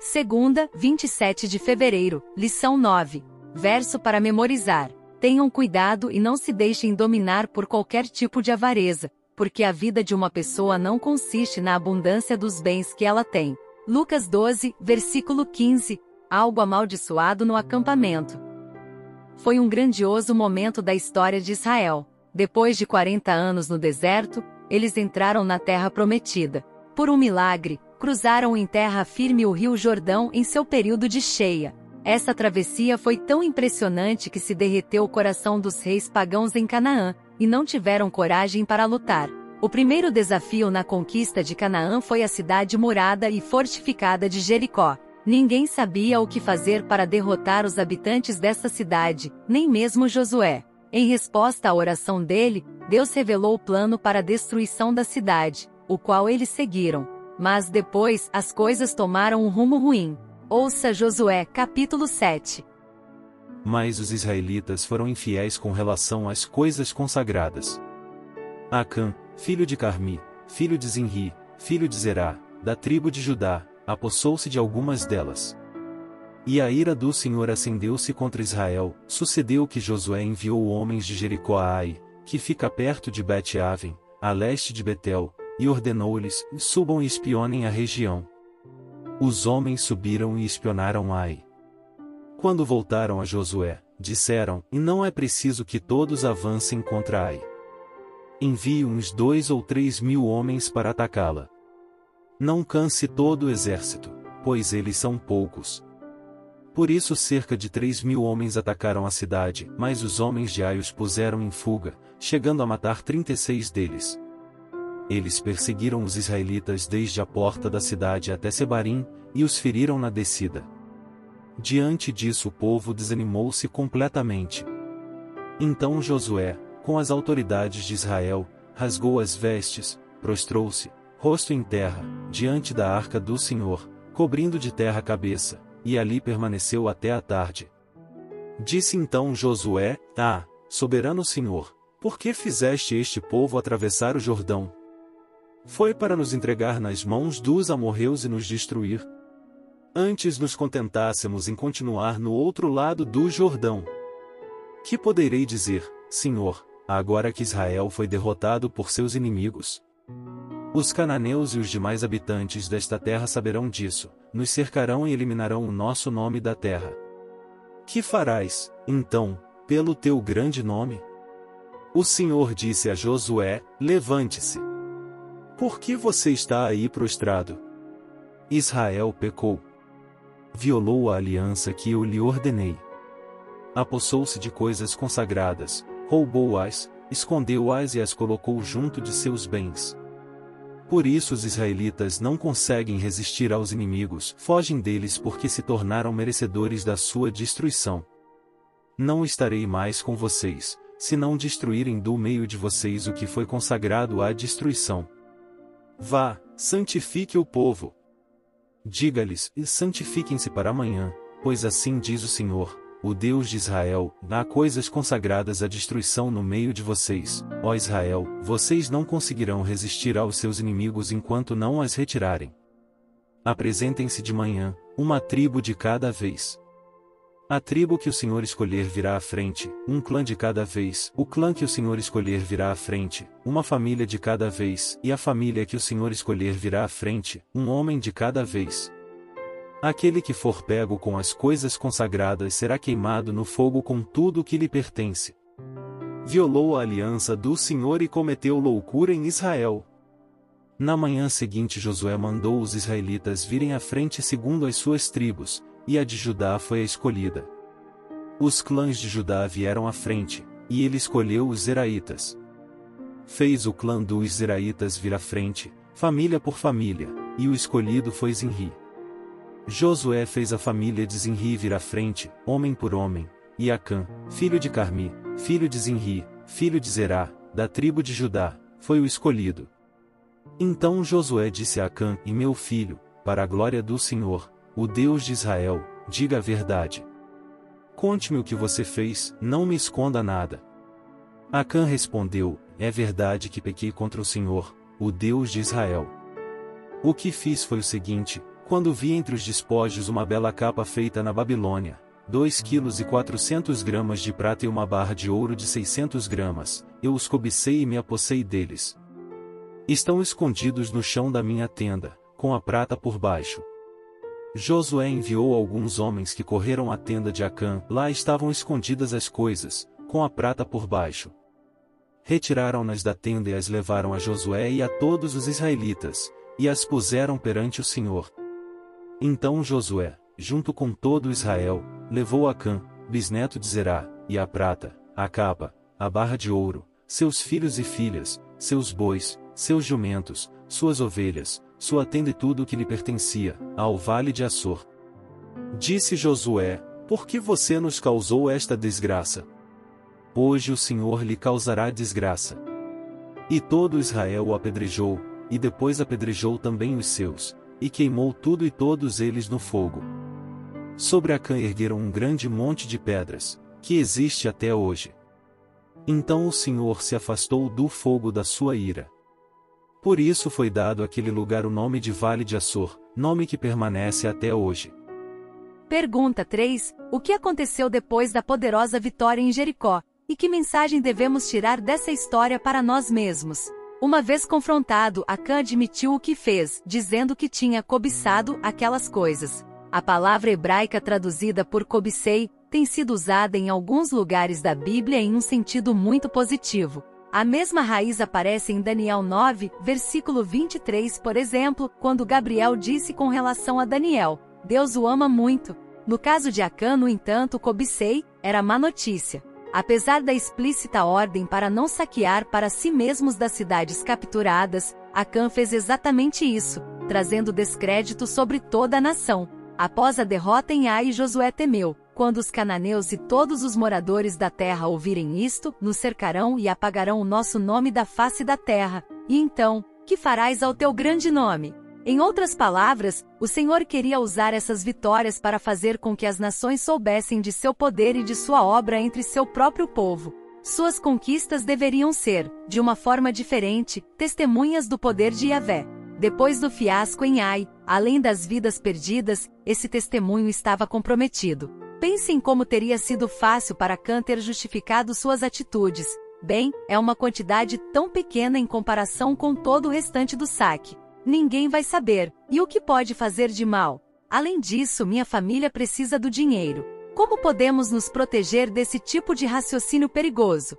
Segunda, 27 de fevereiro, lição 9. Verso para memorizar. Tenham cuidado e não se deixem dominar por qualquer tipo de avareza, porque a vida de uma pessoa não consiste na abundância dos bens que ela tem. Lucas 12, versículo 15. Algo amaldiçoado no acampamento. Foi um grandioso momento da história de Israel. Depois de 40 anos no deserto, eles entraram na terra prometida. Por um milagre, cruzaram em terra firme o rio Jordão em seu período de cheia. Essa travessia foi tão impressionante que se derreteu o coração dos reis pagãos em Canaã, e não tiveram coragem para lutar. O primeiro desafio na conquista de Canaã foi a cidade murada e fortificada de Jericó. Ninguém sabia o que fazer para derrotar os habitantes dessa cidade, nem mesmo Josué. Em resposta à oração dele, Deus revelou o plano para a destruição da cidade, o qual eles seguiram. Mas depois as coisas tomaram um rumo ruim. Ouça Josué capítulo 7. Mas os israelitas foram infiéis com relação às coisas consagradas. Acã, filho de Carmi, filho de Zinri, filho de Zerá, da tribo de Judá, apossou-se de algumas delas. E a ira do Senhor acendeu-se contra Israel, sucedeu que Josué enviou homens de Jericó a Ai, que fica perto de Bet-Aven, a leste de Betel, e ordenou-lhes, subam e espionem a região. Os homens subiram e espionaram Ai. Quando voltaram a Josué, disseram, e não é preciso que todos avancem contra Ai. Envie uns dois ou três mil homens para atacá-la. Não canse todo o exército, pois eles são poucos. Por isso cerca de três mil homens atacaram a cidade, mas os homens de Ai os puseram em fuga, chegando a matar trinta e seis deles. Eles perseguiram os israelitas desde a porta da cidade até Sebarim, e os feriram na descida. Diante disso o povo desanimou-se completamente. Então Josué, com as autoridades de Israel, rasgou as vestes, prostrou-se, rosto em terra, diante da arca do Senhor, cobrindo de terra a cabeça, e ali permaneceu até a tarde. Disse então Josué, Ah, soberano Senhor, por que fizeste este povo atravessar o Jordão, foi para nos entregar nas mãos dos amorreus e nos destruir. Antes nos contentássemos em continuar no outro lado do Jordão. Que poderei dizer, Senhor, agora que Israel foi derrotado por seus inimigos? Os cananeus e os demais habitantes desta terra saberão disso, nos cercarão e eliminarão o nosso nome da terra. Que farás, então, pelo teu grande nome? O Senhor disse a Josué: Levante-se. Por que você está aí prostrado? Israel pecou. Violou a aliança que eu lhe ordenei. Apossou-se de coisas consagradas, roubou-as, escondeu-as e as colocou junto de seus bens. Por isso os israelitas não conseguem resistir aos inimigos, fogem deles porque se tornaram merecedores da sua destruição. Não estarei mais com vocês, se não destruírem do meio de vocês o que foi consagrado à destruição. Vá, santifique o povo. Diga-lhes, e santifiquem-se para amanhã, pois assim diz o Senhor, o Deus de Israel, há coisas consagradas à destruição no meio de vocês, ó Israel, vocês não conseguirão resistir aos seus inimigos enquanto não as retirarem. Apresentem-se de manhã, uma tribo de cada vez. A tribo que o Senhor escolher virá à frente, um clã de cada vez, o clã que o Senhor escolher virá à frente, uma família de cada vez, e a família que o Senhor escolher virá à frente, um homem de cada vez. Aquele que for pego com as coisas consagradas será queimado no fogo com tudo o que lhe pertence. Violou a aliança do Senhor e cometeu loucura em Israel. Na manhã seguinte Josué mandou os israelitas virem à frente segundo as suas tribos, e a de Judá foi a escolhida. Os clãs de Judá vieram à frente, e ele escolheu os Zeraitas. Fez o clã dos Zeraitas vir à frente, família por família, e o escolhido foi Zinri. Josué fez a família de Zinri vir à frente, homem por homem, e Acã, filho de Carmi, filho de Zinri, filho de Zerá, da tribo de Judá, foi o escolhido. Então Josué disse a Acã, e meu filho, para a glória do Senhor, o Deus de Israel, diga a verdade. Conte-me o que você fez, não me esconda nada. Acã respondeu: É verdade que pequei contra o Senhor, o Deus de Israel. O que fiz foi o seguinte: Quando vi entre os despojos uma bela capa feita na Babilônia, 2 quilos e 400 gramas de prata e uma barra de ouro de 600 gramas, eu os cobicei e me apossei deles. Estão escondidos no chão da minha tenda, com a prata por baixo. Josué enviou alguns homens que correram à tenda de Acã, lá estavam escondidas as coisas, com a prata por baixo. Retiraram-nas da tenda e as levaram a Josué e a todos os israelitas, e as puseram perante o Senhor. Então Josué, junto com todo Israel, levou Acã, bisneto de Zerá, e a prata, a capa, a barra de ouro, seus filhos e filhas, seus bois, seus jumentos, suas ovelhas, sua tenda e tudo o que lhe pertencia, ao vale de Assor. Disse Josué, por que você nos causou esta desgraça? Hoje o Senhor lhe causará desgraça. E todo Israel o apedrejou, e depois apedrejou também os seus, e queimou tudo e todos eles no fogo. Sobre Acã ergueram um grande monte de pedras, que existe até hoje. Então o Senhor se afastou do fogo da sua ira. Por isso foi dado àquele lugar o nome de Vale de Açor, nome que permanece até hoje. Pergunta 3. O que aconteceu depois da poderosa vitória em Jericó? E que mensagem devemos tirar dessa história para nós mesmos? Uma vez confrontado, Acã admitiu o que fez, dizendo que tinha cobiçado aquelas coisas. A palavra hebraica traduzida por cobicei tem sido usada em alguns lugares da Bíblia em um sentido muito positivo. A mesma raiz aparece em Daniel 9, versículo 23, por exemplo, quando Gabriel disse com relação a Daniel: Deus o ama muito. No caso de Acã, no entanto, cobicei era má notícia. Apesar da explícita ordem para não saquear para si mesmos das cidades capturadas, Acã fez exatamente isso, trazendo descrédito sobre toda a nação. Após a derrota em Ai, Josué temeu. Quando os cananeus e todos os moradores da terra ouvirem isto, nos cercarão e apagarão o nosso nome da face da terra. E então, que farás ao teu grande nome? Em outras palavras, o Senhor queria usar essas vitórias para fazer com que as nações soubessem de seu poder e de sua obra entre seu próprio povo. Suas conquistas deveriam ser, de uma forma diferente, testemunhas do poder de Yahvé. Depois do fiasco em Ai, além das vidas perdidas, esse testemunho estava comprometido. Pense em como teria sido fácil para Khan ter justificado suas atitudes. Bem, é uma quantidade tão pequena em comparação com todo o restante do saque. Ninguém vai saber. E o que pode fazer de mal? Além disso, minha família precisa do dinheiro. Como podemos nos proteger desse tipo de raciocínio perigoso?